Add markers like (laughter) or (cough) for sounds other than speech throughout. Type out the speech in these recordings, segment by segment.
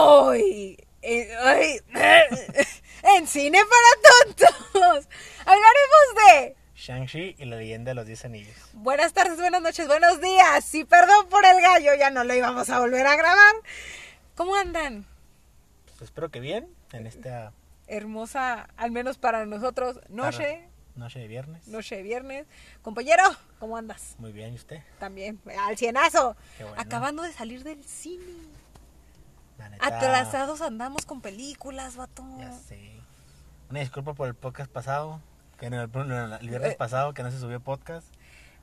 Hoy, eh, hoy, (laughs) en Cine para Tontos, hablaremos de Shang-Chi y la leyenda de los 10 anillos. buenas tardes, buenas noches, buenos días. Y perdón por el gallo, ya no lo íbamos a volver a grabar. ¿Cómo andan? Pues espero que bien en esta Hermosa, al menos para nosotros, noche, noche de viernes. noche de viernes. Compañero, ¿cómo andas? Muy bien, ¿y usted? También, al cienazo. Qué bueno. Acabando de salir del cine. La neta, Atrasados andamos con películas, vato. Ya sé. Una disculpa por el podcast pasado, que no, el, viernes Eh. pasado que no se subió podcast,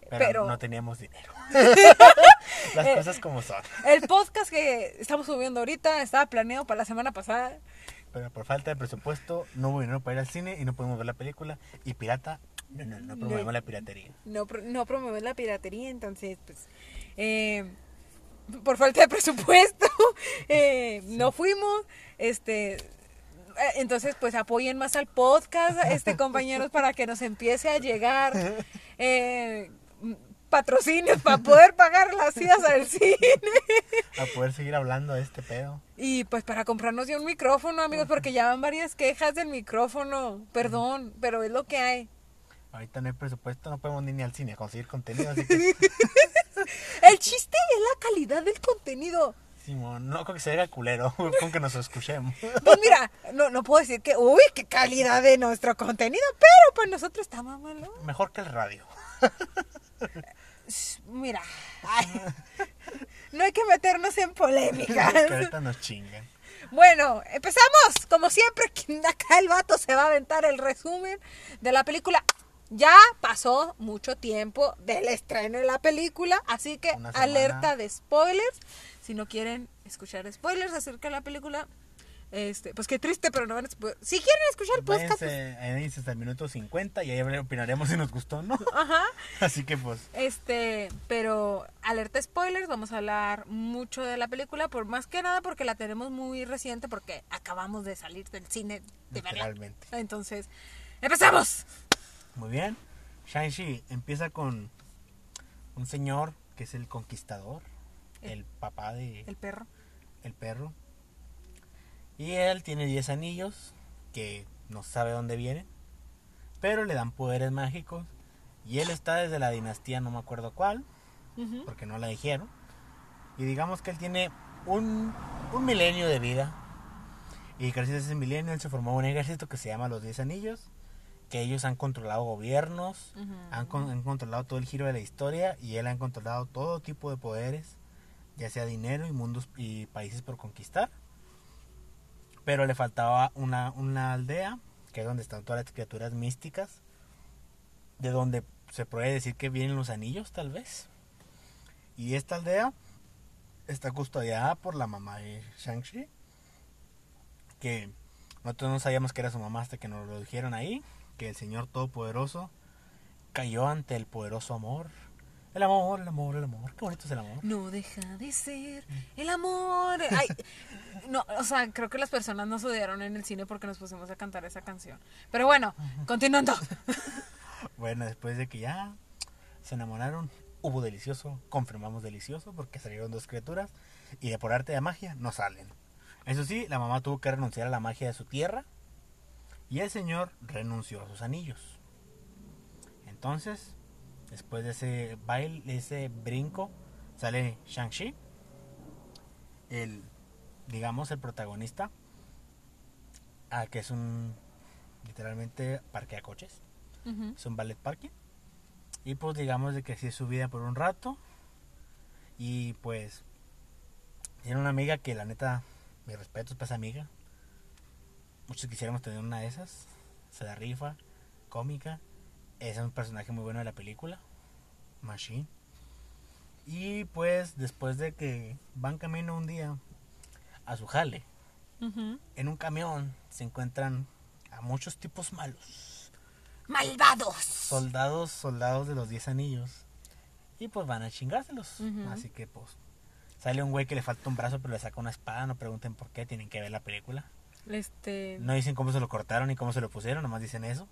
pero, Pero- no teníamos dinero. (laughs) Las Eh. cosas como son. El podcast que estamos subiendo ahorita estaba planeado para la semana pasada. Pero por falta de presupuesto no hubo dinero para ir al cine y no pudimos ver la película. Y pirata, no, no, no promovemos la piratería. No, no promover la piratería, entonces, pues, eh, por falta de presupuesto, (laughs) eh, no fuimos. Este, eh, entonces, pues, apoyen más al podcast, este, (laughs) compañeros, para que nos empiece a llegar (laughs) eh, patrocinios para poder pagar las idas al cine. A poder seguir hablando de este pedo. Y pues para comprarnos ya un micrófono, amigos, porque ya van varias quejas del micrófono. Perdón, pero es lo que hay. Ahorita no hay presupuesto, no podemos ni, ni al cine a conseguir contenido, así que... El chiste es la calidad del contenido. Simón, no creo que se haga culero (laughs) con que nos escuchemos. Pues mira, no, no puedo decir que, uy, qué calidad de nuestro contenido, pero pues nosotros estamos malo. Mejor que el radio. Mira, ay, no hay que meternos en polémicas. (laughs) que ahorita nos chingan. Bueno, empezamos. Como siempre, (laughs) acá el vato se va a aventar el resumen de la película. Ya pasó mucho tiempo del estreno de la película, así que alerta de spoilers. Si no quieren escuchar spoilers acerca de la película, este, pues qué triste, pero no van a Si quieren escuchar el podcast, pues, Váyanse, váyanse hasta el minuto 50 y ahí opinaremos si nos gustó o no. (laughs) ajá. Así que pues, Este, pero alerta spoilers, vamos a hablar mucho de la película, por más que nada porque la tenemos muy reciente, porque acabamos de salir del cine de literalmente. Entonces, ¡empezamos! Muy bien. Shang-Chi empieza con un señor que es el conquistador, el papá de El perro. el perro. Y él tiene 10 anillos que no sabe dónde vienen, pero le dan poderes mágicos. Y él está desde la dinastía, no me acuerdo cuál, porque no la dijeron. Y digamos que él tiene un, un milenio de vida. Y gracias a ese milenio él se formó un ejército que se llama los 10 anillos. Que ellos han controlado gobiernos, han, con- han controlado todo el giro de la historia y él han controlado todo tipo de poderes, ya sea dinero y mundos y países por conquistar. Pero le faltaba una, una aldea, que es donde están todas las criaturas místicas, de donde se puede decir que vienen los anillos tal vez. Y esta aldea está custodiada por la mamá de Shang-Chi, que nosotros no sabíamos que era su mamá hasta que nos lo dijeron ahí, que el Señor Todopoderoso cayó ante el poderoso amor. El amor, el amor, el amor. Qué bonito es el amor. No deja de ser el amor. Ay, (laughs) no, o sea, creo que las personas nos odiaron en el cine porque nos pusimos a cantar esa canción. Pero bueno, continuando. (laughs) Bueno, después de que ya se enamoraron, hubo delicioso, confirmamos delicioso, porque salieron dos criaturas y de por arte de magia no salen. Eso sí, la mamá tuvo que renunciar a la magia de su tierra y el señor renunció a sus anillos. Entonces, después de ese baile, de ese brinco, sale Shang-Chi, el, digamos, el protagonista, ah, que es un, literalmente, parque a coches es un ballet parking. Y pues digamos de que así es su vida por un rato. Y pues tiene una amiga que la neta, mi respeto es para esa amiga. Muchos quisiéramos tener una de esas. Se da rifa, cómica. Es un personaje muy bueno de la película. Machine. Y pues después de que van camino un día a su jale, en un camión se encuentran a muchos tipos malos ¡Malvados! soldados, soldados de los 10 anillos. Y pues van a chingárselos. Así que pues sale un güey que le falta un brazo pero le saca una espada. No pregunten por qué, tienen que ver la película. Este. No dicen cómo se lo cortaron ni cómo se lo pusieron, nomás dicen eso.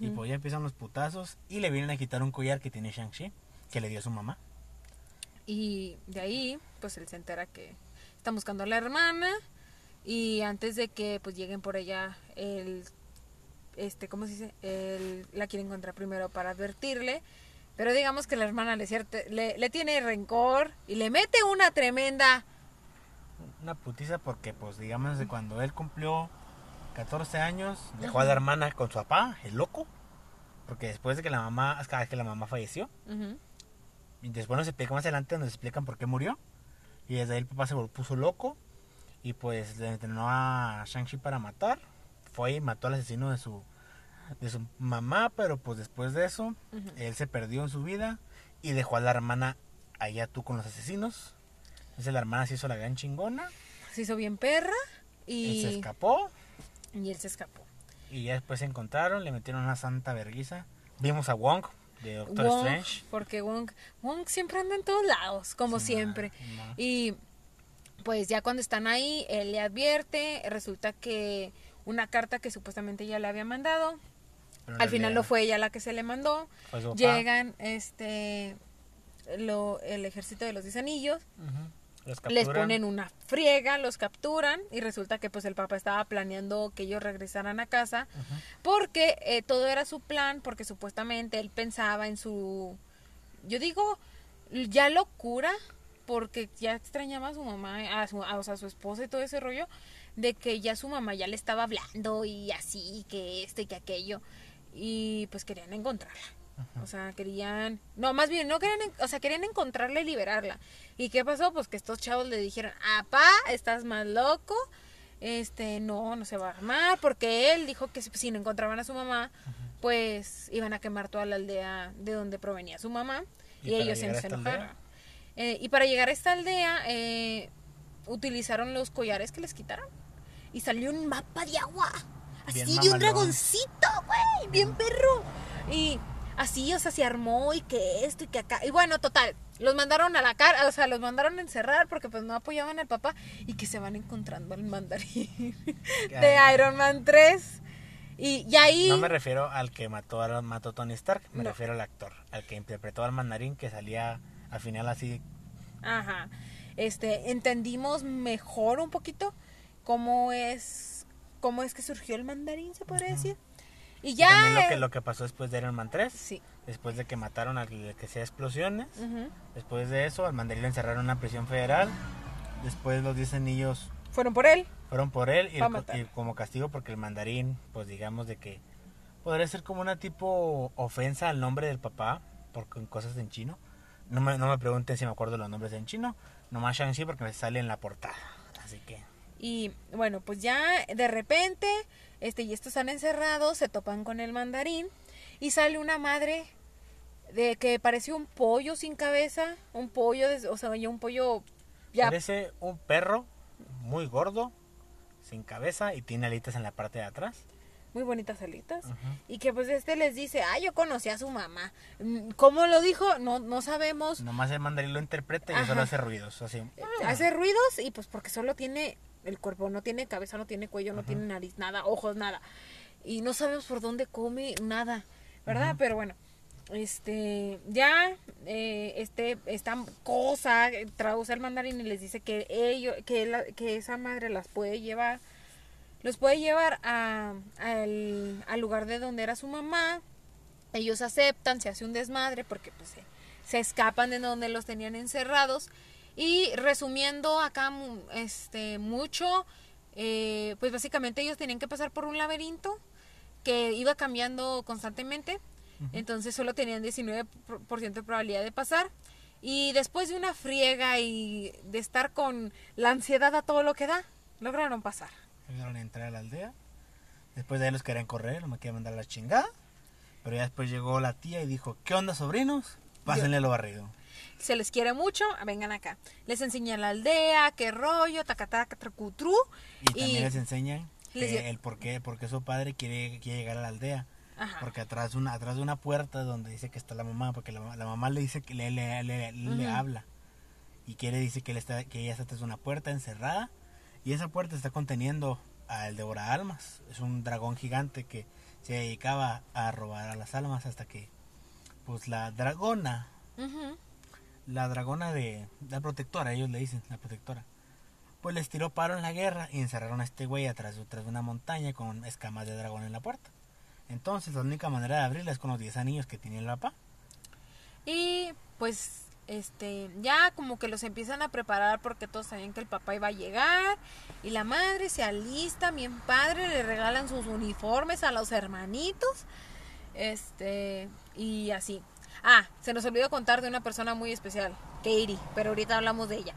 Y pues ya empiezan los putazos y le vienen a quitar un collar que tiene Shang-Chi, que le dio su mamá. Y de ahí, pues él se entera que están buscando a la hermana. y antes de que pues lleguen por ella el este cómo se dice el, la quiere encontrar primero para advertirle pero digamos que la hermana le, cierte- le, le tiene rencor y le mete una tremenda Una putiza porque, pues, digamos, de cuando él cumplió 14 años, dejó a la hermana con su papá, el loco. Porque después de que la mamá, hasta que la mamá falleció, Ujú. y después nos explica más adelante, nos explican por qué murió. Y desde ahí el papá se puso loco y pues le entrenó a Shang-Chi para matar. Fue y mató al asesino de su, de su mamá, pero pues después de eso, él se perdió en su vida y dejó a la hermana allá tú con los asesinos. Entonces la hermana se hizo la gran chingona, se hizo bien perra él y, se escapó y él se escapó y ya después se encontraron, le metieron una santa verguiza. Vimos a Wong de Doctor Wong, Strange. porque Wong, Wong siempre anda en todos lados como Sí, siempre. Y pues ya cuando están ahí, él le advierte, resulta que una carta que supuestamente ella le había mandado, Pero al final no fue ella la que se le mandó, papá. llegan este lo, el ejército de los 10 anillos. Los les ponen una friega, los capturan y resulta que pues el papá estaba planeando que ellos regresaran a casa porque eh, todo era su plan, porque supuestamente él pensaba en su, yo digo, ya locura, porque ya extrañaba a su mamá, a su, a, o sea, a su esposa y todo ese rollo, de que ya su mamá ya le estaba hablando y así, que esto y que aquello, y pues querían encontrarla. O sea, querían, no, más bien, no querían, o sea, querían encontrarla y liberarla. ¿Y qué pasó? Pues que estos chavos le dijeron, apá, estás más loco, este, no, no se va a armar, porque él dijo que si, no encontraban a su mamá, pues iban a quemar toda la aldea de donde provenía su mamá, ¿Y ellos se enojaron. Eh, y para llegar a esta aldea, eh, utilizaron los collares que les quitaron, y salió un mapa de agua, así Bien de un mamalón. dragoncito, güey, bien perro. Y así, o sea, se armó y que esto y que acá. Y bueno, total, los mandaron a la cara, o sea, los mandaron a encerrar porque pues no apoyaban al papá y que se van encontrando al mandarín (laughs) de. Iron Man 3. Y, y ahí... No me refiero al que mató a mató Tony Stark, me No. refiero al actor, al que interpretó al mandarín que salía al final así. Ajá. Este, entendimos mejor un poquito cómo es cómo es que surgió el mandarín, se podría decir. Y Y ya también lo que lo que pasó después de Iron Man 3, sí. después de que mataron al que sea explosiones, ujú. después de eso al mandarín lo encerraron en una prisión federal. Después los 10 anillos Fueron por él. fueron por él y, el- y como castigo porque el mandarín, pues digamos de que podría ser como una tipo ofensa al nombre del papá por con cosas en chino. No me, no me pregunten si me acuerdo los nombres en chino, nomás Shang-Chi porque me sale en la portada. Así que Y bueno, pues ya de repente, este, y estos están encerrados, se topan con el mandarín y sale una madre de que pareció un pollo sin cabeza, un pollo, des- o sea, ya un pollo ya parece un perro muy gordo, sin cabeza y tiene alitas en la parte de atrás. muy bonitas alitas. Y que pues este les dice, ah, yo conocí a su mamá. Mm, ¿Cómo lo dijo? No, no sabemos. Nomás el mandarín lo interpreta y Ajá. solo hace ruidos, así. Hace ruidos y pues porque solo tiene el cuerpo, no tiene cabeza, no tiene cuello, no tiene nariz, nada, ojos, nada. Y no sabemos por dónde come, nada, ¿verdad? Pero bueno, este, ya, eh, este, esta cosa eh, traduce al mandarín y les dice que ellos, que, la- que esa madre las puede llevar, los puede llevar a, al, al lugar de donde era su mamá. Ellos aceptan, se hace un desmadre porque pues se, se escapan de donde los tenían encerrados. Y resumiendo acá este mucho, eh, pues básicamente ellos tenían que pasar por un laberinto que iba cambiando constantemente. Entonces solo tenían 19% de probabilidad de pasar. Y después de una friega y de estar con la ansiedad a todo lo que da, lograron pasar. Lograron entrar a la aldea. Después de ahí los querían correr, no me querían mandar la chingada. Pero ya después llegó la tía y dijo, ¿qué onda sobrinos? Pásenle lo barrido. Se les quiere mucho, vengan acá. Les enseña la aldea, qué rollo, tacataca, tracutru. Y también les enseñan les el por qué, por qué su padre quiere, quiere llegar a la aldea. Ajá. Porque atrás de, una, atrás de una puerta donde dice que está la mamá, porque la, la mamá le dice que le, le, le- habla. Y quiere dice que, él está, que ella está tras una puerta encerrada. Y esa puerta está conteniendo al devora almas. Es un dragón gigante que se dedicaba a robar a las almas hasta que pues la dragona. La dragona de la protectora, ellos le dicen, la protectora, pues les tiró paro en la guerra y encerraron a este güey atrás, de una montaña con escamas de dragón en la puerta. Entonces la única manera de abrirla es con los 10 anillos que tiene el papá. Y pues este ya como que los empiezan a preparar porque todos sabían que el papá iba a llegar y la madre se alista bien padre le regalan sus uniformes a los hermanitos este y así ah se nos olvidó contar de una persona muy especial Katie pero ahorita hablamos de ella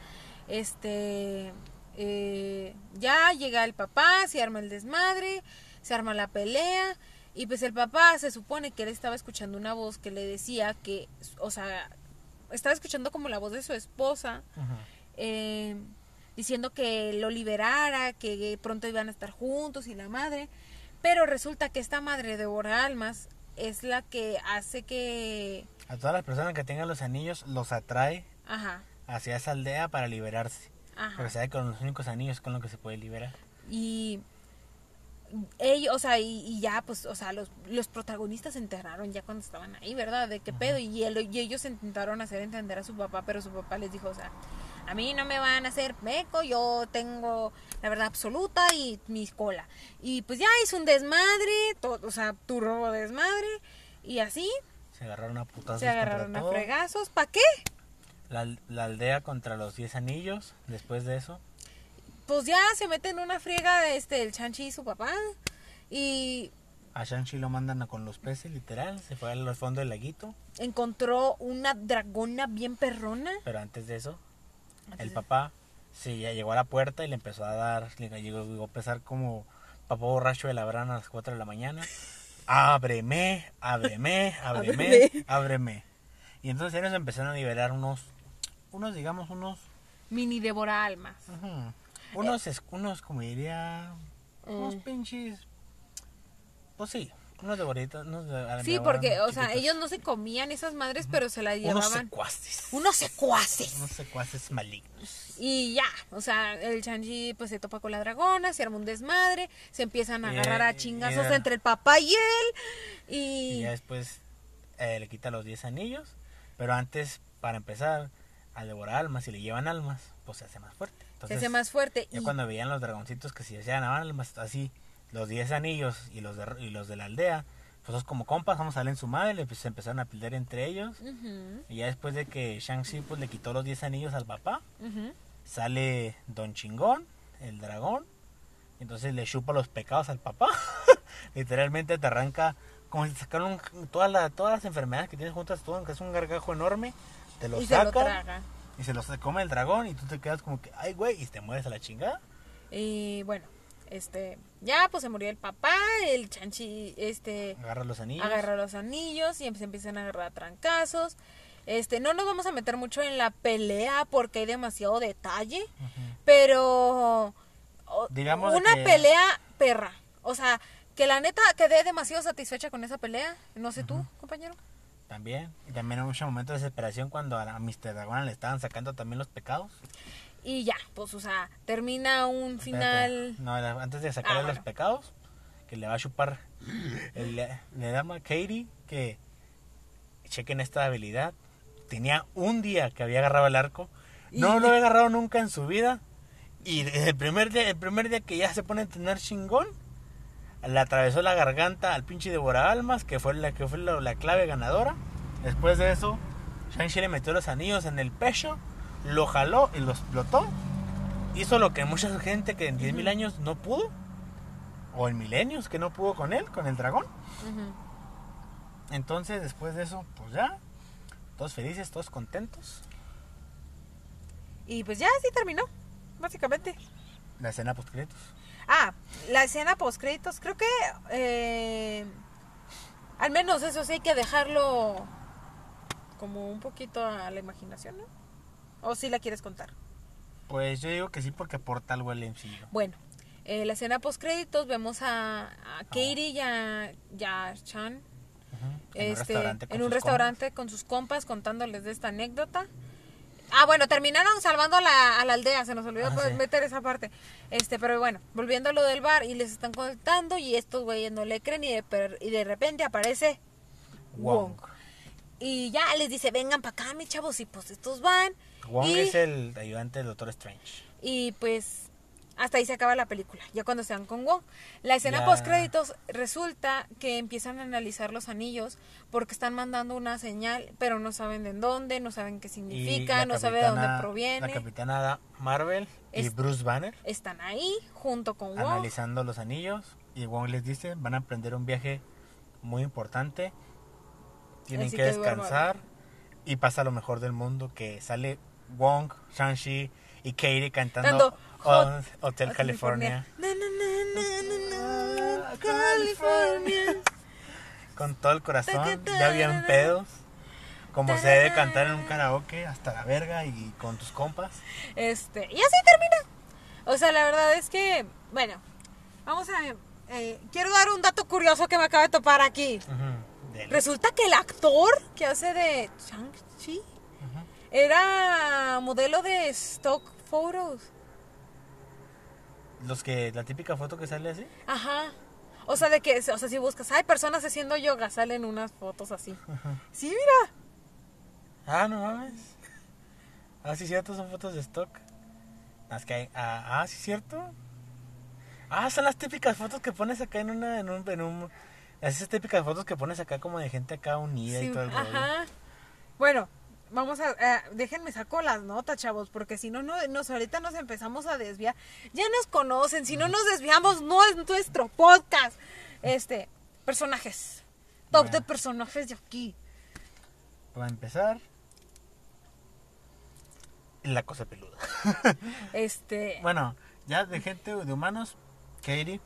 este eh, ya llega el papá se arma el desmadre se arma la pelea y pues el papá se supone que él estaba escuchando una voz que le decía que o sea estaba escuchando como la voz de su esposa eh, diciendo que lo liberara, que pronto iban a estar juntos y la madre. Pero resulta que esta madre de almas es la que hace que... A todas las personas que tengan los anillos los atrae Ajá. hacia esa aldea para liberarse. Ajá. Porque sabe que con los únicos anillos con los que se puede liberar. Y ellos, o sea, y, ya, pues, o sea, los, los protagonistas se enteraron ya cuando estaban ahí, ¿verdad? De qué pedo. Y, él, y ellos intentaron hacer entender a su papá, pero su papá les dijo, o sea, a mí no me van a hacer meco, yo tengo la verdad absoluta y mi cola. Y pues ya hizo un desmadre, todo, o sea, tu robo desmadre, y así. Se agarraron a putazos. Se agarraron a fregazos, ¿para qué? La, la aldea contra los 10 anillos, después de eso pues ya se mete en una friega este el Chanchi y su papá y a Shang-Chi lo mandan con los peces, literal. Se fue al fondo del laguito. Encontró una dragona bien perrona. Pero antes de eso, el papá sí, ya llegó a la puerta y le empezó a dar. Le llegó, a empezar como papá borracho de la brana a las 4 de la mañana. Ábreme, (laughs) ábreme, ábreme, ábreme. Y entonces ellos empezaron a liberar unos, unos digamos, unos... Mini devora almas. Unos, es, unos como diría, unos mm. pinches, pues sí, unos devoritos. Unos de, sí, porque, o sea, ellos no se comían esas madres, pero se las llevaban. Unos secuaces. Unos secuaces. Unos secuaces malignos. Y ya, o sea, el Chanji pues se topa con la dragona, se arma un desmadre, se empiezan a agarrar a chingazos entre el papá y él. Y, y ya después eh, le quita los 10 anillos, pero antes, para empezar, a devorar almas, y le llevan almas, pues se hace más fuerte se hace más fuerte. Ya cuando veían los dragoncitos que se hacían así, los 10 anillos y los, de, y los de la aldea, pues como compas, vamos a salir en su madre, pues se empezaron a pelear entre ellos. Y ya después de que Shang-Chi pues, le quitó los 10 anillos al papá, sale Don Chingón, el dragón, y entonces le chupa los pecados al papá. (laughs) Literalmente te arranca, como si te sacaron todas, todas las enfermedades que tienes juntas, todo, que es un gargajo enorme, te lo saca y se los come el dragón y tú te quedas como que, ay, güey, y te mueres a la chingada. Y bueno, este, ya pues se murió el papá, el chanchi, este... Agarra los anillos. Agarra los anillos y se empiezan a agarrar trancazos. Este, no nos vamos a meter mucho en la pelea porque hay demasiado detalle, pero... Digamos una pelea perra. O sea, que la neta quedé demasiado satisfecha con esa pelea. No sé tú, compañero. También. Y también hubo mucho momento de desesperación cuando a Mr. Dragona le estaban sacando también los pecados. Y ya, pues, o sea, termina un final. No, antes de sacarle ah, los pecados, que le va a chupar. le, le da a Katie que chequen esta habilidad. Tenía un día que había agarrado el arco. No lo había agarrado nunca en su vida. Y el primer día, el primer día que ya se pone a tener chingón, le atravesó la garganta al pinche devora almas, que fue la que fue la, clave ganadora. Después de eso, Shang-Chi le metió los anillos en el pecho, lo jaló y lo explotó. Hizo lo que mucha gente que en 10.000 años no pudo, o en milenios que no pudo con él, con el dragón. Entonces, después de eso, pues ya, todos felices, todos contentos. Y pues ya así terminó, básicamente. La escena post créditos. Ah, la escena post créditos, creo que eh, al menos eso sí hay que dejarlo como un poquito a la imaginación, ¿no? ¿O si la quieres contar? Pues yo digo que sí porque aporta algo el. Bueno, eh, la escena post créditos vemos a, Katie y a, Chan en un este, restaurante, en un restaurante con sus compas contándoles de esta anécdota. Ah, bueno, terminaron salvando a la, aldea, se nos olvidó ah, meter esa parte. Este, pero bueno, volviendo a lo del bar y les están contando y estos güeyes no le creen y de, y de repente aparece Wong. Y ya les dice, vengan para acá, mis chavos, y pues estos van. Wong es el ayudante del Doctor Strange. Y pues hasta ahí se acaba la película, ya cuando se van con Wong. La escena post créditos resulta que empiezan a analizar los anillos porque están mandando una señal, pero no saben de dónde, no saben qué significa, no saben de dónde proviene. La capitana Marvel y Bruce Banner Están ahí junto con Wong. analizando los anillos y Wong les dice, van a emprender un viaje muy importante, tienen Así que descansar y pasa lo mejor del mundo que sale Wong, Shang-Chi y Katie cantando Hot- Hotel California. California. con todo el corazón, ya habían pedos, como se debe cantar en un karaoke hasta la verga y con tus compas. Este, y así termina. O sea, la verdad es que, bueno, vamos a... eh, quiero dar un dato curioso que me acaba de topar aquí. Resulta que el actor que hace de Shang-Chi. Era modelo de stock photos. Los que, la típica foto que sale así. Ajá. O sea, de que, o sea, si buscas, hay personas haciendo yoga, salen unas fotos así. Sí, mira. Ah, no mames. Ah, sí, cierto, son fotos de stock. Es que hay- ah, ah, sí, cierto. Ah, son las típicas fotos que pones acá en una, en un, en un, esas típicas fotos que pones acá como de gente acá unida y todo el rollo. ajá. Bueno, vamos a, eh, déjenme saco las notas, chavos, porque si no, no, nos ahorita nos empezamos a desviar. Ya nos conocen, si no nos desviamos, no es nuestro podcast. Este, personajes. Top de personajes de aquí. Para empezar, la cosa peluda. (laughs) Este, Bueno, ya de gente, de humanos, Katie.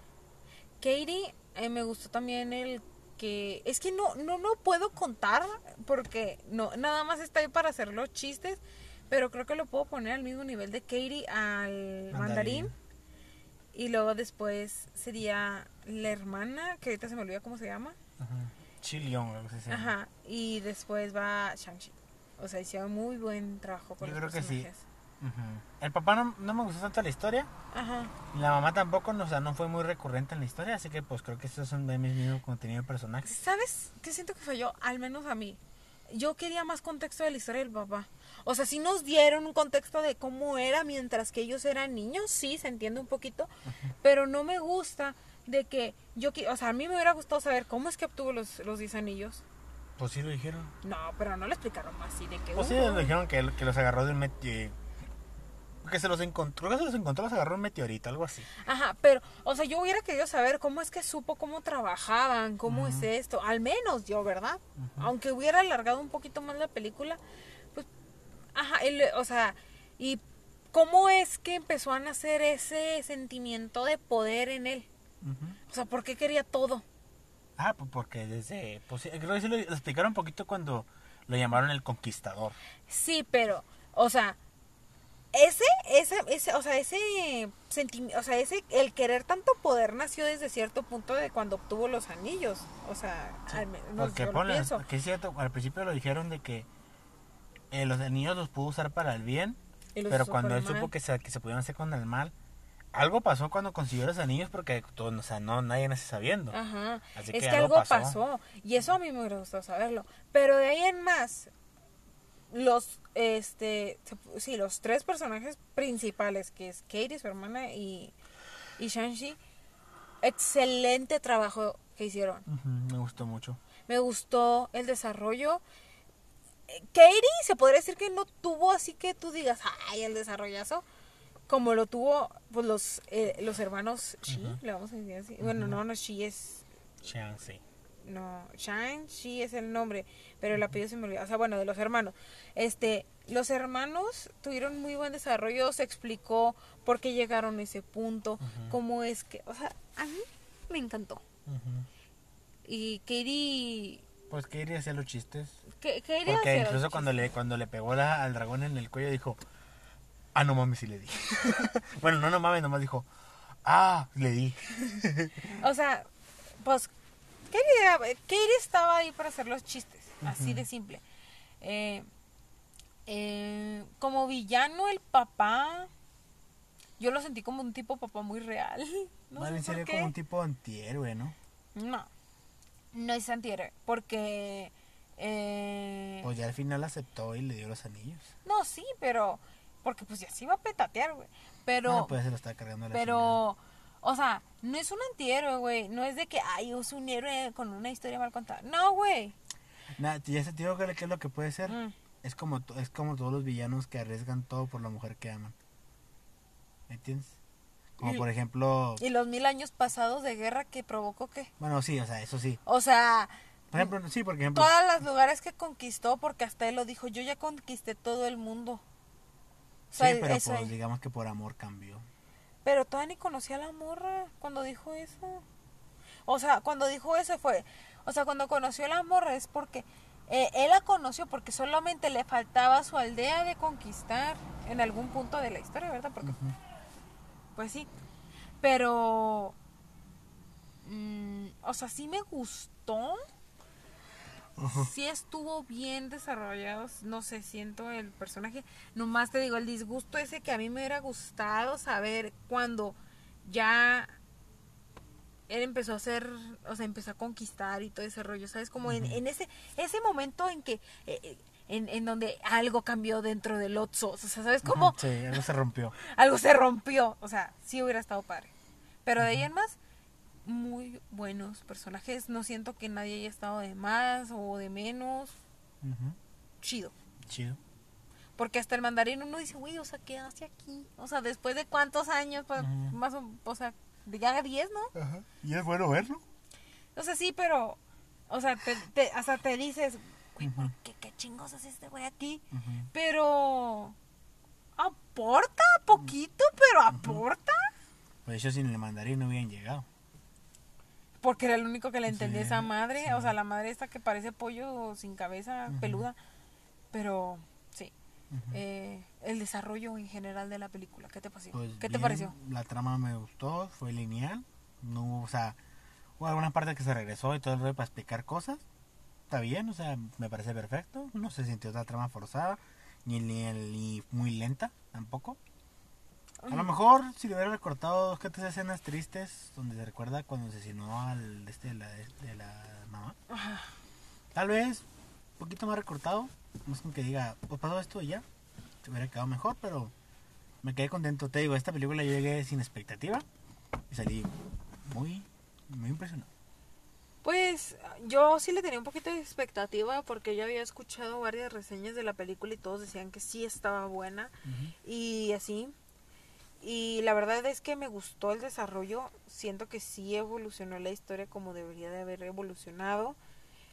Katie, eh, me gustó también el que es que no no no puedo contar porque no nada más está ahí para hacer los chistes, pero creo que lo puedo poner al mismo nivel de Katie al mandarín. Mandarín. Y luego después sería la hermana, que ahorita se me olvida cómo se llama. Chilion, algo así. Ajá. Y después va Shang-Chi. O sea, hicieron muy buen trabajo con Yo los creo que sí. El papá no, no me gustó tanto la historia. Ajá. La mamá tampoco, no, o sea, no fue muy recurrente en la historia, así que pues creo que estos son de mis mismos contenido de personajes. ¿Sabes qué siento que falló? Al menos a mí. Yo quería más contexto de la historia del papá. O sea, sí nos dieron un contexto de cómo era mientras que ellos eran niños, sí, se entiende un poquito, pero no me gusta de que yo, o sea, a mí me hubiera gustado saber cómo es que obtuvo los, los 10 anillos. Pues sí lo dijeron. No, pero no lo explicaron más así de que... Pues sí, lo dijeron que, que los agarró de un meteorito. Que se los encontró, que se los encontró, los agarró un meteorito, algo así. Ajá, pero, o sea, yo hubiera querido saber cómo es que supo cómo trabajaban, cómo es esto, al menos yo, ¿verdad? Aunque hubiera alargado un poquito más la película, pues, ajá, el- o sea, y cómo es que empezó a nacer ese sentimiento de poder en él. O sea, ¿por qué quería todo? Ah, pues porque desde. Pues creo que lo, lo explicaron un poquito cuando lo llamaron el conquistador. Sí, pero, o sea, ese, ese, ese, o sea, ese sentimiento, o sea, ese, el querer tanto poder nació desde cierto punto de cuando obtuvo los anillos. O sea, al menos Porque yo ponle, pienso. que es cierto, al principio lo dijeron de que eh, los niños los pudo usar para el bien, pero cuando él supo que se, que se podían hacer con el mal, algo pasó cuando consiguió los anillos porque todo, o sea, no, nadie nace sabiendo. Ajá. Así es que que, algo algo pasó. pasó. Y eso a mí me hubiera gustado saberlo. Pero de ahí en más, los, este, sí, los tres personajes principales, que es Katie, su hermana, y, y Shang-Chi, excelente trabajo que hicieron. Me gustó mucho. Me gustó el desarrollo. Katie se podría decir que no tuvo así que tú digas, ay, el desarrollazo, como lo tuvo pues los, eh, los hermanos Shi, le vamos a decir así. Bueno, no, no, Shi es Chance. No, Shang Shi es el nombre, pero el apellido se me olvidó. O sea, bueno, de los hermanos. Este, los hermanos tuvieron muy buen desarrollo, se explicó por qué llegaron a ese punto, cómo es que, o sea, a mí me encantó. Y Katie, Pues que iría a hacer los chistes. que, Katie Porque hacía incluso los cuando le, cuando le pegó la- al dragón en el cuello dijo, ah, no mames, sí le di. (laughs) bueno, no, no mames, nomás dijo, ah, le di. chistes. O sea, pues Katie, Katie estaba ahí para hacer los chistes, así de simple. Eh, eh, como villano el papá, yo lo sentí como un tipo papá muy real. No por sería qué. como un tipo antihéroe, ¿no? No, no es antihéroe, porque... eh, Pues ya al final aceptó y le dio los anillos. no, sí, pero... Porque pues ya se iba a petatear, güey. Pero, Ah, pues se lo está cargando la pero, o sea, no es un antihéroe, güey. No es de que, ay, es un héroe con una historia mal contada. No, güey. Nah, ya se te digo que es lo que puede ser. Mm. Es como es como todos los villanos que arriesgan todo por la mujer que aman. ¿Me entiendes? Como por ejemplo, Y los mil años pasados de guerra que provocó qué. bueno, sí, o sea, eso sí. O sea, Por ejemplo, sí, por ejemplo, todos los lugares que conquistó, porque hasta él lo dijo, yo ya conquisté todo el mundo. O sí, pero pues digamos que por amor cambió. Pero todavía ni conocía a la morra cuando dijo eso. O sea, cuando dijo eso fue... O sea, cuando conoció a la morra es porque... eh, él la conoció porque solamente le faltaba su aldea de conquistar en algún punto de la historia, ¿verdad? Porque, pues sí. Pero... mm, o sea, sí me gustó. Sí estuvo bien desarrollado, no sé, siento el personaje. Nomás te digo, el disgusto ese que a mí me hubiera gustado saber cuando ya él empezó a hacer, o sea, empezó a conquistar y todo ese rollo, ¿sabes? Como en, en ese ese momento en que, eh, eh, en, en donde algo cambió dentro del Otso, o sea, ¿sabes cómo? Sí, algo se rompió. (laughs) algo se rompió. O sea, sí hubiera estado padre. Pero de ahí en más, muy buenos personajes. No siento que nadie haya estado de más o de menos. Chido. Chido. Porque hasta el mandarín uno dice, güey, o sea, ¿qué hace aquí? O sea, después de cuántos años, pues, más o, o sea, ya 10, ¿no? Y es bueno verlo. O sea, sí, pero, o sea, te, te- hasta te dices, güey, ¿por Ujú. qué, qué chingos hace este güey aquí? Pero, aporta poquito, pero aporta. Pues eso sin el mandarín no hubieran llegado. Porque era el único que le entendía Sí, esa madre. sí. O sea, la madre esta que parece pollo sin cabeza, peluda. Pero, sí. Eh, el desarrollo en general de la película, ¿qué te pareció? Pues ¿Qué te pareció? La trama me gustó, fue lineal. No o sea, hubo alguna parte que se regresó y todo el rollo para explicar cosas. Está bien, o sea, me parece perfecto. No se sintió otra trama forzada, ni, ni, ni muy lenta tampoco. A lo mejor si le hubiera recortado dos que tres escenas tristes donde se recuerda cuando asesinó al este de la, de la mamá. Tal vez un poquito más recortado, más con que diga, pues pasó esto y ya. Se hubiera quedado mejor, pero me quedé contento. Te digo, esta película yo llegué sin expectativa y salí muy, muy impresionado. Pues yo sí le tenía un poquito de expectativa porque yo había escuchado varias reseñas de la película y todos decían que sí estaba buena y así. Y la verdad es que me gustó el desarrollo. Siento que sí evolucionó la historia como debería de haber evolucionado.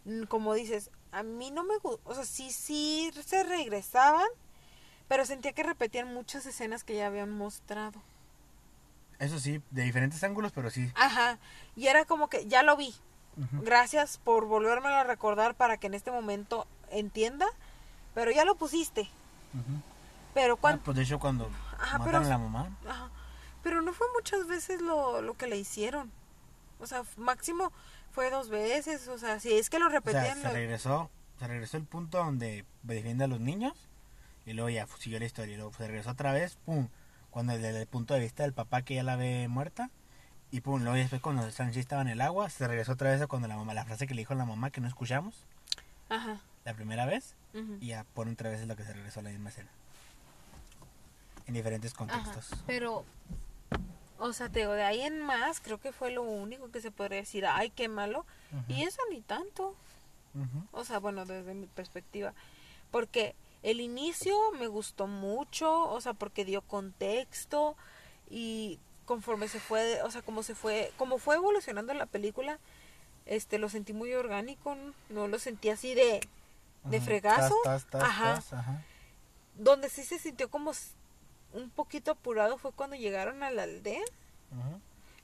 Mm, Como dices, a mí no me gustó. O sea, sí, sí se regresaban, pero sentía que repetían muchas escenas que ya habían mostrado. Eso sí, de diferentes ángulos, pero sí. Ajá. Y era como que ya lo vi. Gracias por volvérmelo a recordar para que en este momento entienda. Pero ya lo pusiste. Pero Ah, cuando... pues de hecho cuando Ajá, matan pero- a la mamá, Ajá. Pero no fue muchas veces lo, lo que le hicieron. O sea, máximo fue dos veces. O sea, si es que lo o sea, repetían. se regresó, se regresó el punto donde defiende a los niños y luego ya siguió la historia. Y luego se regresó otra vez, pum, cuando desde el punto de vista del papá que ya la ve muerta. Y pum, luego después cuando Sanchi estaba en el agua, se regresó otra vez a cuando la mamá, la frase que le dijo la mamá que no escuchamos Ajá. la primera vez. Y ya pone otra vez lo que se regresó a la misma escena. En diferentes Ajá. contextos. Pero, o sea, te digo, de ahí en más, creo que fue lo único que se podría decir, ay, qué malo. Y eso ni tanto. O sea, bueno, desde mi perspectiva. Porque el inicio me gustó mucho, o sea, porque dio contexto y conforme se fue, o sea, como se fue, como fue evolucionando la película, este, lo sentí muy orgánico, no, lo sentí así de, de fregazo. Ajá. ajá. Donde sí se sintió como un poquito apurado fue cuando llegaron a la aldea.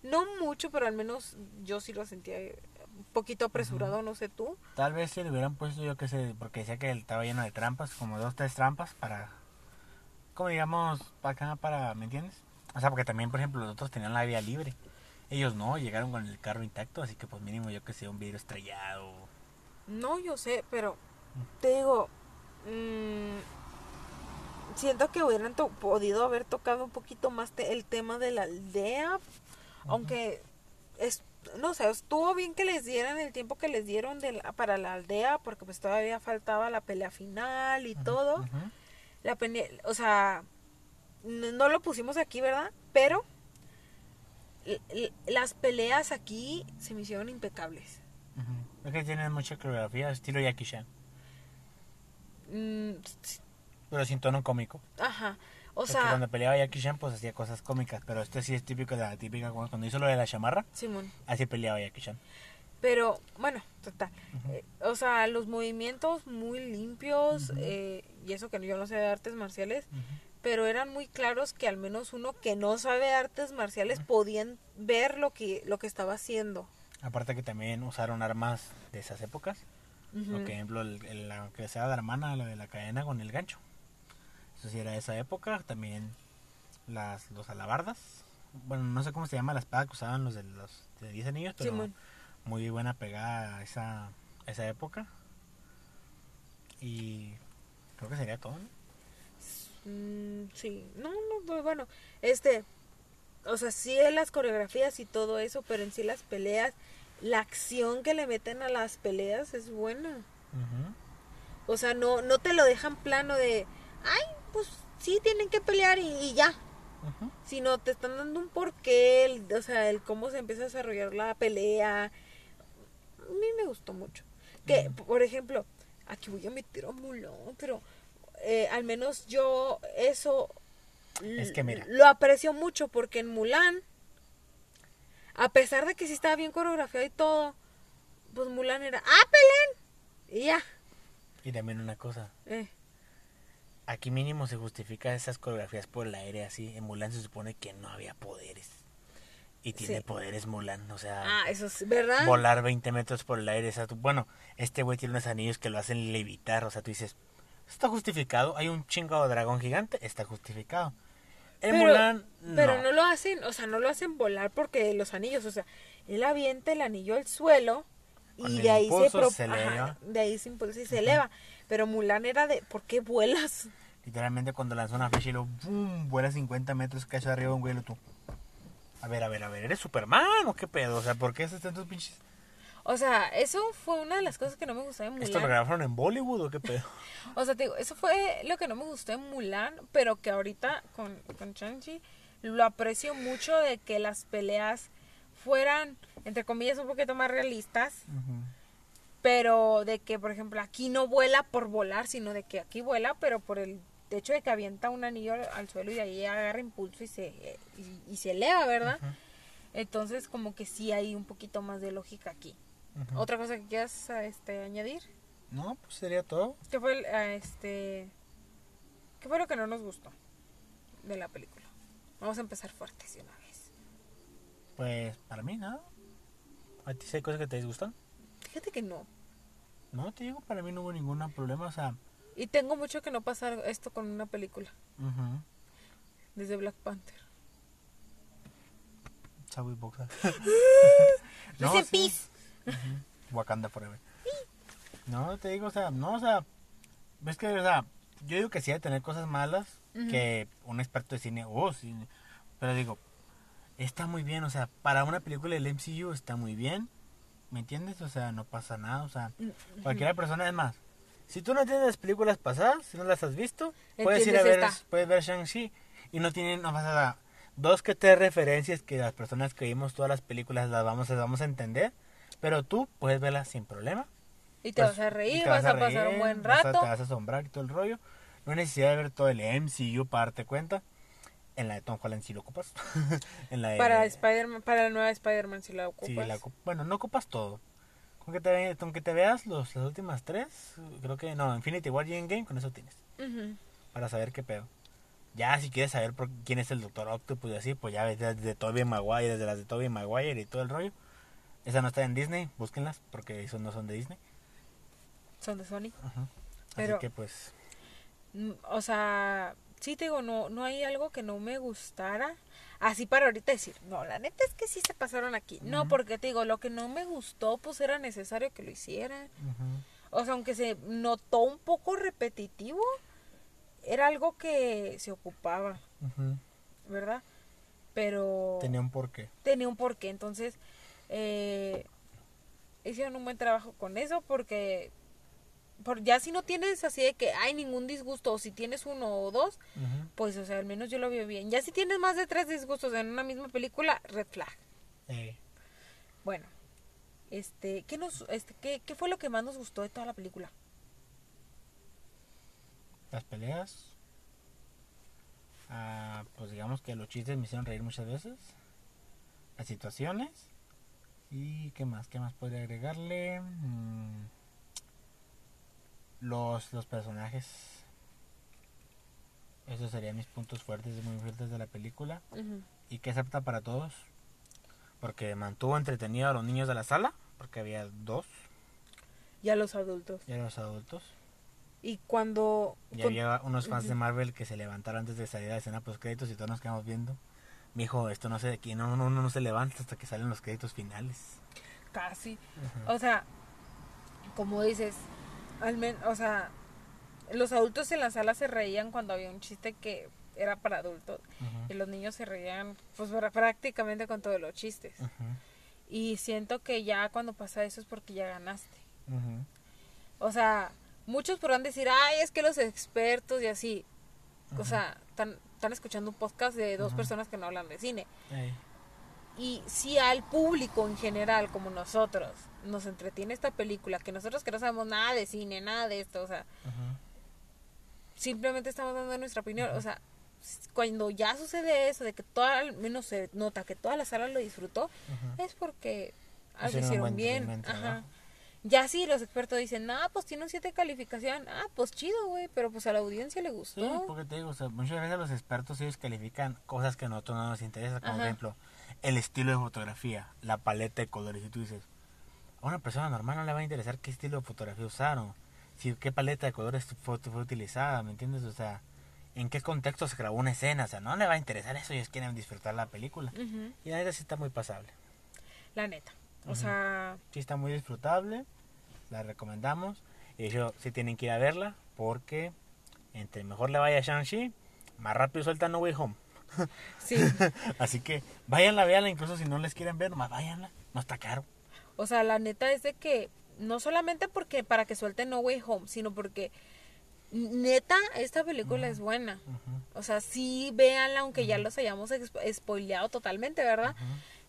No mucho, pero al menos yo sí lo sentía un poquito apresurado, no sé tú. Tal vez si le hubieran puesto, yo que sé, porque decía que estaba lleno de trampas, como dos, tres trampas para, como digamos, para acá, para, ¿me entiendes? O sea, porque también, por ejemplo, los otros tenían la vía libre. Ellos no, llegaron con el carro intacto, así que pues mínimo yo que sé, un vidrio estrellado. No, yo sé, pero te digo, mm, siento que hubieran to- podido haber tocado un poquito más te- el tema de la aldea, aunque es, no sé, estuvo bien que les dieran el tiempo que les dieron de la- para la aldea, porque pues todavía faltaba la pelea final y todo. La o sea, no lo pusimos aquí, ¿verdad? Pero las peleas aquí se me hicieron impecables. Es que tienen mucha coreografía, estilo Jackie Chan, Mm, pero sin tono cómico. ajá. O Porque sea, cuando peleaba Jackie Chan, pues hacía cosas cómicas, pero esto sí es típico de la típica, cuando hizo lo de la chamarra, Simón. así peleaba Jackie Chan. Pero, bueno, total. Eh, o sea, los movimientos muy limpios, eh, y eso que yo no sé de artes marciales, pero eran muy claros que al menos uno que no sabe artes marciales podían ver lo que, lo que estaba haciendo. Aparte que también usaron armas de esas épocas, por ejemplo, el, el- la que sea la hermana, lo de la cadena con el gancho. Eso sí era esa época, también las los alabardas. Bueno, no sé cómo se llama la espada que usaban los de los de 10 anillos, pero Simón. muy buena pegada a esa, a esa época. Y creo que sería todo, ¿no? Mm, sí, no, no, pues, bueno, este, o sea, sí las coreografías y todo eso, pero en sí las peleas, la acción que le meten a las peleas es buena. Ujú. O sea, no, no te lo dejan plano de, ay, pues sí tienen que pelear y, y ya. Ujú. Sino te están dando un porqué, el- o sea, el cómo se empieza a desarrollar la pelea. A mí me gustó mucho. Que, por ejemplo, aquí voy a meter a Mulan, pero eh, al menos yo eso Es que mira. lo aprecio mucho porque en Mulan, a pesar de que sí estaba bien coreografiado y todo, pues Mulan era, ¡ah, peleen! Y ya. Y también una cosa, Eh. Aquí mínimo se justifica esas coreografías por el aire así. En Mulan se supone que no había poderes. Y tiene Sí. poderes Mulan, o sea, Ah, eso es verdad. volar 20 metros por el aire. O sea, tú- bueno, este güey tiene unos anillos que lo hacen levitar. O sea, tú dices, está justificado. Hay un chingado dragón gigante, está justificado. En pero, Mulan, no. pero no lo hacen, o sea, no lo hacen volar porque los anillos, o sea, él avienta el anillo al suelo y de ahí se, pro- se ajá, eleva. de ahí se impulsa y se eleva. Pero Mulan era de, ¿por qué vuelas? Literalmente cuando lanzó una flecha y lo boom, vuela 50 metros casi arriba de un güey tú. A ver, a ver, a ver, ¿eres Superman o qué pedo? O sea, ¿por qué haces tantos pinches? O sea, eso fue una de las cosas que no me gustaba en ¿Esto lo Mulan. grabaron en Bollywood o qué pedo? (laughs) O sea, te digo, eso fue lo que no me gustó en Mulan, pero que ahorita con, con Shang-Chi lo aprecio mucho de que las peleas fueran, entre comillas, un poquito más realistas. Pero de que por ejemplo aquí no vuela por volar sino de que aquí vuela pero por el hecho de que avienta un anillo al, al suelo y de ahí agarra impulso y se y, y se eleva verdad entonces como que sí hay un poquito más de lógica aquí. Otra cosa que quieras este añadir No, pues sería todo. qué fue el, ah, este qué fue lo que no nos gustó de la película vamos a empezar fuertes de una vez. Pues para mí nada. ¿A ti sí hay cosas que te disgustan? Fíjate que no No, te digo, para mí no hubo ningún problema. O sea, y tengo mucho que no pasar esto con una película ujú. desde Black Panther Boseman. Rest in sí. peace. Ujú. Wakanda Forever. No, te digo, o sea, no, o sea, ves que, o sea, yo digo que sí hay tener cosas malas que un experto de cine, oh, sí, pero digo, está muy bien, o sea, para una película del MCU está muy bien, ¿me entiendes? O sea, no pasa nada, o sea, cualquier persona es más. Si tú no entiendes las películas pasadas, si no las has visto, puedes ir a ver, esta. puedes ver Shang-Chi y no tienen, no pasa nada. Dos que tres referencias que las personas que vimos todas las películas las vamos, las vamos a entender, pero tú puedes verlas sin problema. Y te Pues, vas a reír, vas, a, pasar un buen vas a- rato. te vas a asombrar y todo el rollo. No hay necesidad de ver todo el MCU para darte cuenta. En la de Tom Holland sí lo ocupas. (laughs) en la de, Para Spider-Man, para la nueva Spider-Man si la ocupas. sí, la ocup- bueno, no ocupas todo. Con que te, con que te veas los, las últimas tres, creo que no, Infinity War y Endgame, con eso tienes. Para saber qué pedo. Ya, si quieres saber por quién es el Doctor Octopus y así, pues ya ves desde Tobey Maguire, desde las de Tobey Maguire y todo el rollo. Esa no está en Disney, búsquenlas, porque esos no son de Disney. Son de Sony. Ajá. Pero- Así que pues... O sea, sí te digo, no, no hay algo que no me gustara. Así para ahorita decir, no, la neta es que sí se pasaron aquí. No, porque te digo, lo que no me gustó, pues era necesario que lo hicieran. O sea, aunque se notó un poco repetitivo, era algo que se ocupaba. ¿verdad? Pero Tenía un porqué. tenía un porqué. Entonces, eh, hicieron un buen trabajo con eso porque por, ya si no tienes así de que hay ningún disgusto, o si tienes uno o dos, pues, o sea, al menos yo lo veo bien. Ya si tienes más de tres disgustos en una misma película, red flag. Eh, Bueno, este, ¿qué nos, este, qué, qué fue lo que más nos gustó de toda la película? las peleas. Ah, pues digamos que los chistes me hicieron reír muchas veces. Las situaciones. ¿Y qué más? ¿Qué más podría agregarle? Mm, los, los personajes. Esos serían mis puntos fuertes, muy fuertes de la película. Y que es apta para todos. Porque mantuvo entretenido a los niños de la sala. Porque había dos. Y a los adultos. Y a los adultos. Y cuando... Y con- había unos fans de. Marvel que se levantaron antes de salir a la escena post créditos y todos nos quedamos viendo. Me dijo, esto no sé de quién, no, no, no, no se levanta hasta que salen los créditos finales. Casi. O sea, como dices, al men o sea, los adultos en la sala se reían cuando había un chiste que era para adultos y los niños se reían pues prácticamente con todos los chistes. Y siento que ya cuando pasa eso es porque ya ganaste. O sea, muchos podrán decir, ay, es que los expertos y así. O sea, están, están escuchando un podcast de dos personas que no hablan de cine. Ey, Y si al público en general, como nosotros, nos entretiene esta película, que nosotros que no sabemos nada de cine, nada de esto, o sea, simplemente estamos dando nuestra opinión, o sea, cuando ya sucede eso, de que toda, al menos se nota que toda la sala lo disfrutó, es porque algo Hicieron bien. Ajá. Ya sí, los expertos dicen, ah, pues tiene un 7 de calificación, ah, pues chido, güey, pero pues a la audiencia le Sí, gustó. porque te digo, o sea, muchas veces los expertos ellos califican cosas que a nosotros no nos interesan, como ejemplo el estilo de fotografía, la paleta de colores. Y tú dices, a una persona normal no le va a interesar qué estilo de fotografía usaron, si qué paleta de colores fue, fue utilizada, ¿me entiendes? O sea, en qué contexto se grabó una escena, o sea, no le va a interesar eso, ellos quieren disfrutar la película. Ujú, Y la neta sí está muy pasable. La neta. O Ujú. sea, Sí está muy disfrutable, la recomendamos. Y ellos sí tienen que ir a verla porque entre mejor le vaya a Shang-Chi, más rápido suelta No Way Home. (laughs) sí. Así que váyanla, véanla, incluso si no les quieren ver, nomás váyanla, no está caro. O sea, la neta es de que no solamente porque para que suelte No Way Home, sino porque neta esta película es buena. O sea, sí véanla aunque ya los hayamos spoileado totalmente, ¿verdad?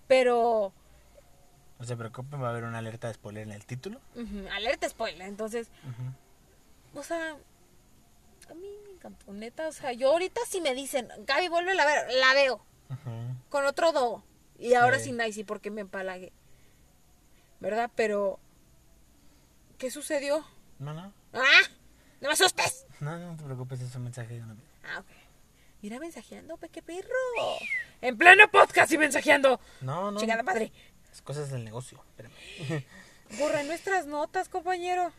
Pero No se preocupen, va a haber una alerta de spoiler en el título. alerta spoiler, entonces, o sea, a mí me encantó, neta, o sea, yo ahorita si me dicen, Gaby, vuelve a ver, la veo con otro do y ahora Sí. sin Nice porque me empalagué. ¿Verdad? Pero ¿qué sucedió? No, no, ¡Ah! ¡No me asustes! no, no te preocupes, es un mensaje de un amigo. Ah, ok. Mira, mensajeando, pe, qué perro. En pleno podcast y mensajeando. No, no, Chingada madre. es cosas del negocio, espérame. Borré nuestras notas, compañero.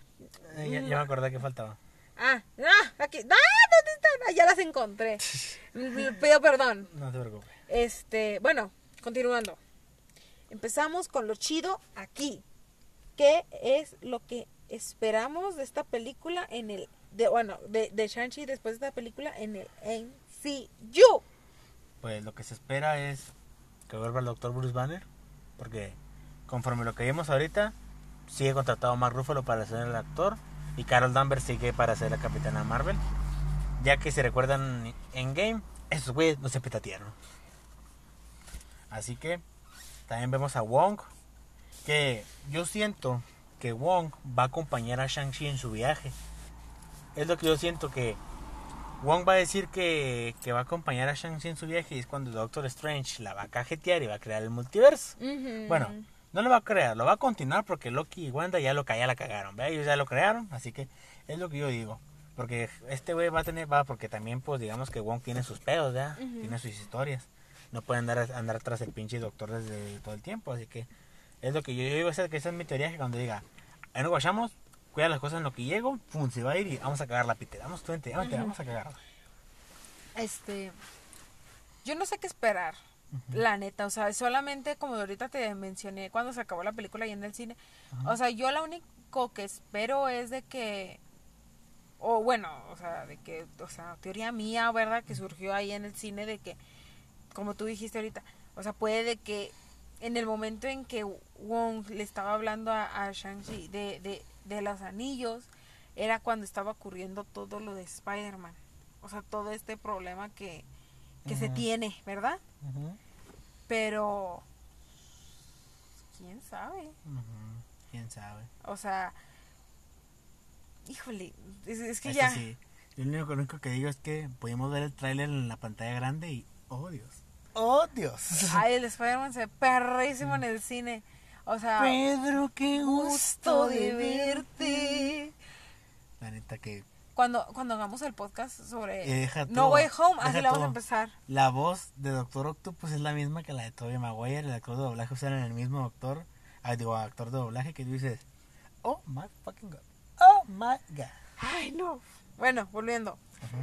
Eh, ya, ya me acordé que faltaba. Ah, ah, aquí. ¡Ah! ¿Dónde están? Ah, ya las encontré. (laughs) Pido perdón. No te preocupes. Este, bueno, continuando. Empezamos con lo chido aquí. ¿Qué es lo que esperamos de esta película en el de bueno, de, de Shang-Chi después de esta película en el MCU? Pues lo que se espera es que vuelva el doctor Bruce Banner, porque conforme lo que vimos ahorita, sigue contratado Mark Ruffalo para ser el actor y Carol Danvers sigue para ser la capitana Marvel, ya que si recuerdan en Game, esos güeyes no se petatearon. Así que también vemos a Wong, que yo siento que Wong va a acompañar a Shang-Chi en su viaje. Es lo que yo siento que Wong va a decir que, que va a acompañar a Shang-Chi en su viaje y es cuando Doctor Strange la va a cajetear y va a crear el multiverso. Bueno, no lo va a crear, lo va a continuar porque Loki y Wanda ya lo, ya la cagaron, ¿ve? Ellos ya lo crearon, así que es lo que yo digo. Porque este güey va a tener, va, porque también pues digamos que Wong tiene sus pedos, ¿ya? Ujú. Tiene sus historias. No puede andar, andar tras el pinche doctor desde todo el tiempo, así que es lo que yo digo, esa, que esa es mi teoría, que cuando diga, ahí nos guachamos, cuida las cosas en lo que llego, pum, se va a ir y vamos a cagar la pitera, vamos, tú vente, vente, Ujú. vamos a cagarla. Este, yo no sé qué esperar, la neta, o sea, solamente como ahorita te mencioné cuando se acabó la película y en el cine, o sea, yo lo único que espero es de que, o bueno, o sea, de que, o sea, teoría mía, ¿verdad? Que surgió ahí en el cine de que, como tú dijiste ahorita, o sea, puede de que en el momento en que Wong le estaba hablando a, a Shang-Chi de, de, de los anillos, era cuando estaba ocurriendo todo lo de Spider-Man. O sea, todo este problema que, que se tiene, ¿verdad? Pero, ¿quién sabe? ¿Quién sabe? O sea, híjole, es, es que ya... sí. Yo lo único, lo único que digo es que pudimos ver el tráiler en la pantalla grande y... ¡Oh, Dios! ¡Oh, Dios! (laughs) Ay, el Spider-Man se ve perrísimo en el cine. O sea, Pedro, qué gusto de verte. La neta que Cuando, cuando hagamos el podcast sobre deja No Way Home, así la vamos a empezar. la voz de Doctor Octopus es la misma que la de Tobey Maguire. El actor de doblaje usaron el mismo doctor, ah, digo, actor de doblaje que tú dices, oh my fucking god, oh my god. Ay, no. Bueno, volviendo.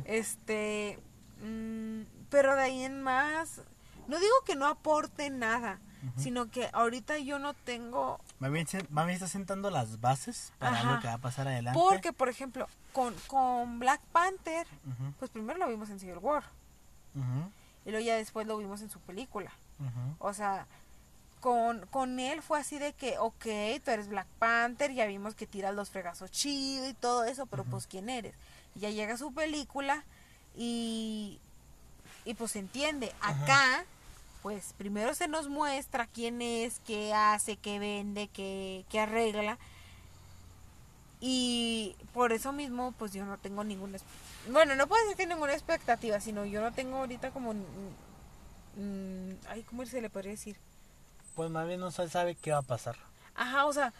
Este. mm, pero de ahí en más. No digo que no aporte nada, Sino que ahorita yo no tengo. Bien está sentando las bases para Ajá. algo que va a pasar adelante. Porque, por ejemplo, con, con Black Panther, pues primero lo vimos en Civil War. Y luego ya después lo vimos en su película. O sea, con, con él fue así de que, ok, tú eres Black Panther, ya vimos que tiras los fregazos chido y todo eso, pero pues ¿quién eres? Y ya llega su película y, y pues se entiende. Acá, pues primero se nos muestra quién es, qué hace, qué vende, qué, qué arregla. Y por eso mismo, pues yo no tengo ninguna... Bueno, no puedo decir que ninguna expectativa, sino yo no tengo ahorita como... mm, ay, ¿cómo se le podría decir? Pues más bien no se sabe qué va a pasar. Ajá, o sea,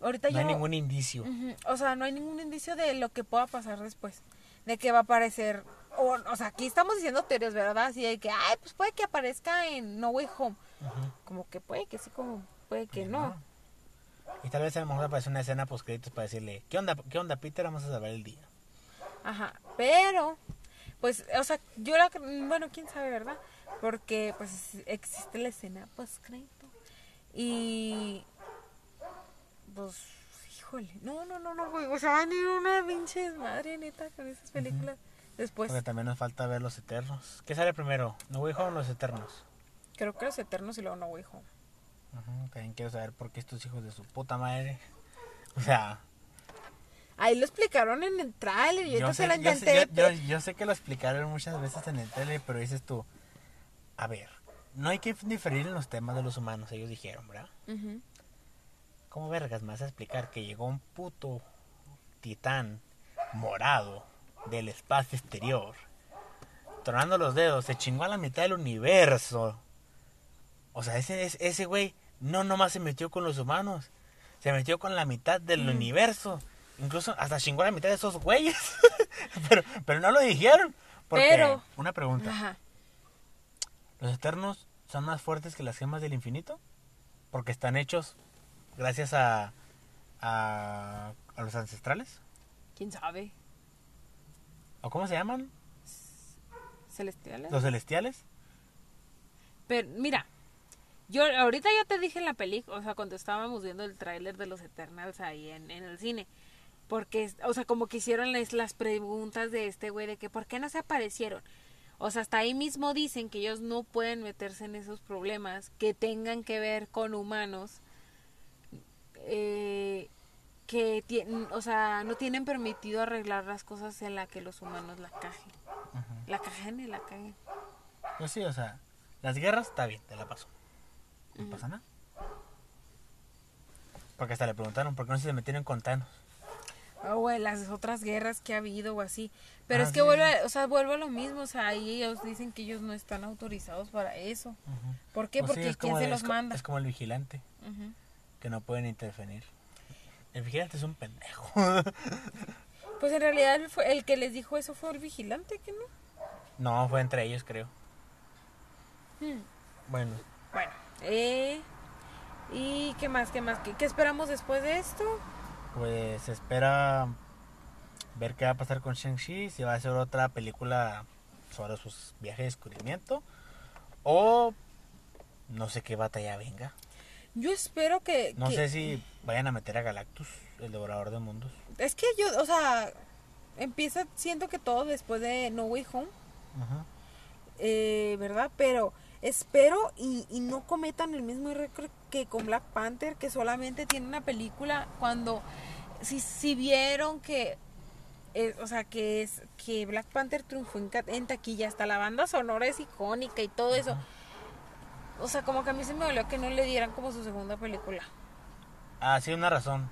ahorita No yo... hay ningún indicio. O sea, no hay ningún indicio de lo que pueda pasar después. De que va a aparecer... O, o sea, aquí estamos diciendo teorías, ¿verdad? Así de que, ay, pues puede que aparezca en No Way Home. Como que puede que sí, como puede que no. no. Y tal vez a lo mejor aparece una escena post créditos para decirle, ¿qué onda, qué onda Peter? Vamos a salvar el día. Ajá, pero, pues, o sea, yo la, bueno, quién sabe, ¿verdad? Porque, pues, existe la escena post-crédito. Y, pues, híjole, no, no, no, no, güey, o sea, ni una pinche madre, neta, con esas películas. Después, Porque también nos falta ver los Eternos. ¿Qué sale primero? ¿No Way Home o los Eternos? creo que los Eternos y luego No Way Home. También quiero saber por qué estos hijos de su puta madre. (laughs) O sea, Ahí lo explicaron en el trailer, yo, sé, la yo, sé, intenté. yo- yo- yo sé que lo explicaron muchas veces en el tele, pero dices tú, a ver, no hay que diferir en los temas de los humanos, ellos dijeron, ¿verdad? Ujú. ¿Cómo vergas me vas a explicar que llegó un puto titán morado del espacio exterior, tronando los dedos, se chingó a la mitad del universo? O sea, ese, ese, ese güey no nomás se metió con los humanos, se metió con la mitad del Mm. universo. Incluso hasta chingó a la mitad de esos güeyes. (laughs) pero, pero no lo dijeron. Porque, Pero- una pregunta. Ajá. ¿Los eternos son más fuertes que las gemas del infinito? Porque están hechos gracias a, a, a los ancestrales. ¿Quién sabe? ¿O cómo se llaman? ¿Celestiales? ¿Los celestiales? Pero mira, yo ahorita yo te dije en la película, o sea, cuando estábamos viendo el tráiler de los Eternals ahí en, en el cine, porque, o sea, como que hicieron las, las preguntas de este güey de que por qué no se aparecieron. O sea, hasta ahí mismo dicen que ellos no pueden meterse en esos problemas que tengan que ver con humanos, eh, que tienen, o sea, no tienen permitido arreglar las cosas en la que los humanos la cajen. La cajen y la caguen. Pues sí, o sea, las guerras está bien, te la paso. No pasa nada. Porque hasta le preguntaron por qué no se metieron con Thanos. o en las otras guerras que ha habido o así. Pero Ah, es que sí, vuelve, o sea, vuelve a lo mismo, o sea, ahí ellos dicen que ellos no están autorizados para eso. ¿Por qué? Pues sí, Porque es ¿quién se el- los manda? Es como el vigilante, que no pueden intervenir. El vigilante es un pendejo. (laughs) Pues en realidad el, fue- el que les dijo eso fue el vigilante, ¿que no? no, fue entre ellos, creo. Hmm. Bueno, Bueno, eh, ¿y qué más, qué más? ¿Qué, qué esperamos después de esto? pues se espera ver qué va a pasar con Shang-Chi, si va a ser otra película sobre sus viajes de descubrimiento o no sé qué batalla venga. Yo espero que... No que- sé si vayan a meter a Galactus, el devorador de mundos. Es que yo, o sea, empieza, siento que todo después de No Way Home. Ajá. eh, ¿verdad? Pero espero y, y no cometan el mismo error que con Black Panther, que solamente tiene una película cuando, si, si vieron que es, o sea, que es que Black Panther triunfó en taquilla, hasta la banda sonora es icónica y todo eso. O sea, como que a mí se me dolió que no le dieran como su segunda película. Ah, sí, una razón.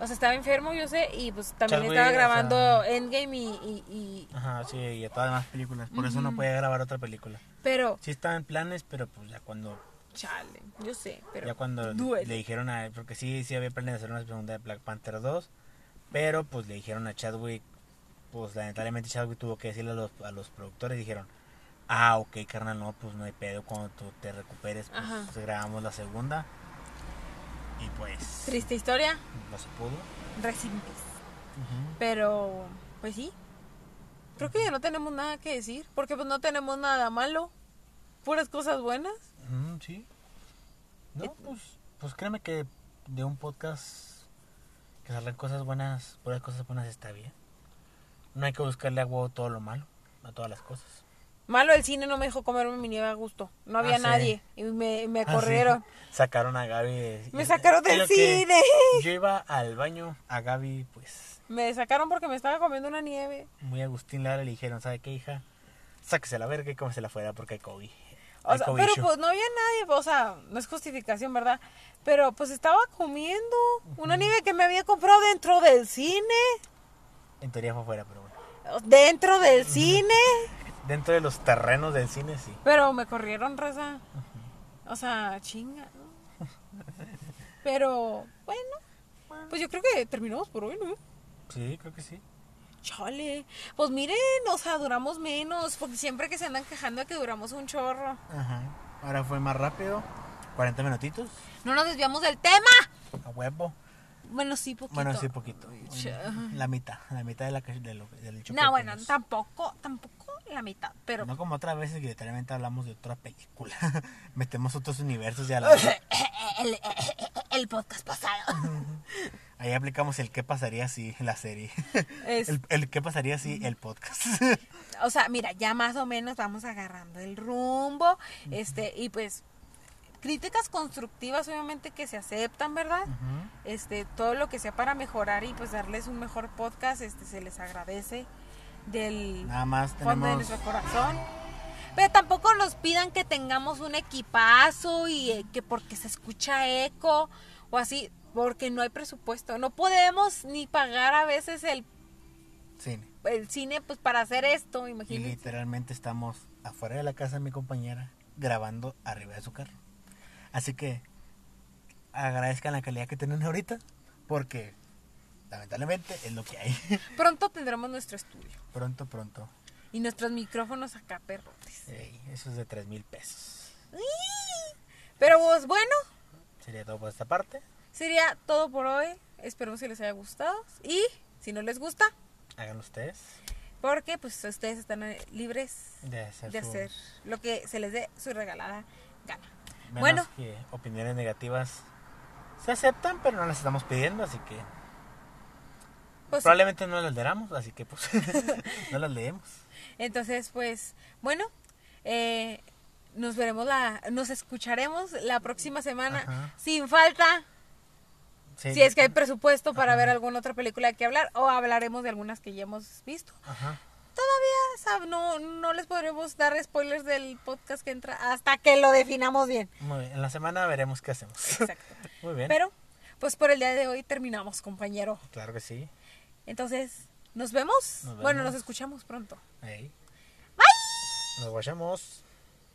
O sea, estaba enfermo, yo sé, y pues también Chadwick, estaba o grabando sea- Endgame y, y, y- Ajá, sí, y a todas las demás películas. Por eso no podía grabar otra película. Pero, Sí estaba en planes, pero pues ya cuando chale, yo sé, pero... ya cuando duele. le dijeron a porque sí sí había planes de hacer una segunda de Black Panther 2, pero pues le dijeron a Chadwick, pues lamentablemente Chadwick tuvo que decirle a los, a los productores dijeron, "Ah, ok, carnal, no, pues no hay pedo cuando tú te recuperes, pues, Ajá. pues, grabamos la segunda." Y pues Triste historia, no se pudo. Ujú. Pero, pues sí. Creo que ya no tenemos nada que decir, porque pues no tenemos nada malo. Puras cosas buenas. Sí. No, pues, pues créeme que de un podcast que salgan cosas buenas, puras cosas buenas está bien. No hay que buscarle a huevo todo lo malo, a todas las cosas. Malo el cine no me dejó comerme mi nieve a gusto. No había Ah, sí. nadie y me, me Ah, sí. corrieron. Sacaron a Gaby. de- Me en- sacaron del cine. Yo iba al baño, a Gaby, pues, Me sacaron porque me estaba comiendo una nieve. muy Agustín Lara le dijeron, ¿sabe qué, hija? Sáquese la verga y cómesela fuera porque hay COVID. O sea, pero issue". pues no había nadie, o sea, no es justificación, ¿verdad? Pero pues estaba comiendo una nieve que me había comprado dentro del cine. En teoría fue afuera, pero bueno. Dentro del cine. (laughs) Dentro de los terrenos del cine, sí. Pero me corrieron, raza. O sea, chinga, ¿no? Pero, bueno, pues yo creo que terminamos por hoy, ¿no? Sí, creo que sí. Chale. Pues miren, o sea, duramos menos, porque siempre que se andan quejando de que duramos un chorro. Ajá. Ahora fue más rápido. 40 minutitos. No nos desviamos del tema. A huevo. Bueno, sí, poquito. Bueno, sí, poquito. La mitad. La mitad de la, de lo, del. No, bueno, tampoco, tampoco la mitad, pero... No como otras veces que literalmente hablamos de otra película. (laughs) Metemos otros universos y a la el, el podcast pasado. Ahí aplicamos el qué pasaría si la serie. Es- El, el qué pasaría si el podcast. O sea, mira, ya más o menos vamos agarrando el rumbo, este, y pues críticas constructivas obviamente que se aceptan, ¿verdad? Este, todo lo que sea para mejorar y pues darles un mejor podcast, este, se les agradece del Nada más fondo de tenemos. nuestro corazón. Pero tampoco nos pidan que tengamos un equipazo y eh, que porque se escucha eco o así, porque no hay presupuesto. No podemos ni pagar a veces el, Cine. el cine pues para hacer esto, Y imagínense. literalmente estamos afuera de la casa de mi compañera grabando arriba de su carro. Así que agradezcan la calidad que tienen ahorita porque lamentablemente es lo que hay. (laughs) Pronto tendremos nuestro estudio pronto, pronto. y nuestros micrófonos acá perrotes. Eso es de 3 mil pesos. Pero pues bueno, Sería todo por esta parte. sería todo por hoy. Esperemos que les haya gustado y si no les gusta, Háganlo ustedes. porque pues ustedes están libres De hacer, de su- hacer lo que se les dé su regalada gana. Menos Bueno. que opiniones negativas se aceptan, pero no las estamos pidiendo, así que Pues, probablemente no las leamos, así que pues (laughs) no las leemos. entonces, pues, bueno, eh, nos veremos la, nos escucharemos la próxima semana Ajá. sin falta. Sí. Si es que hay presupuesto para ver alguna otra película que hablar o hablaremos de algunas que ya hemos visto. Ajá. Todavía no, no les podremos dar spoilers del podcast que entra hasta que lo definamos bien. Muy bien. En la semana veremos qué hacemos. Exacto. (laughs) Muy bien. Pero, pues por el día de hoy terminamos, compañero. Claro que sí. Entonces, ¿nos vemos? Nos Bueno, nos escuchamos pronto. Bye. Nos vayamos.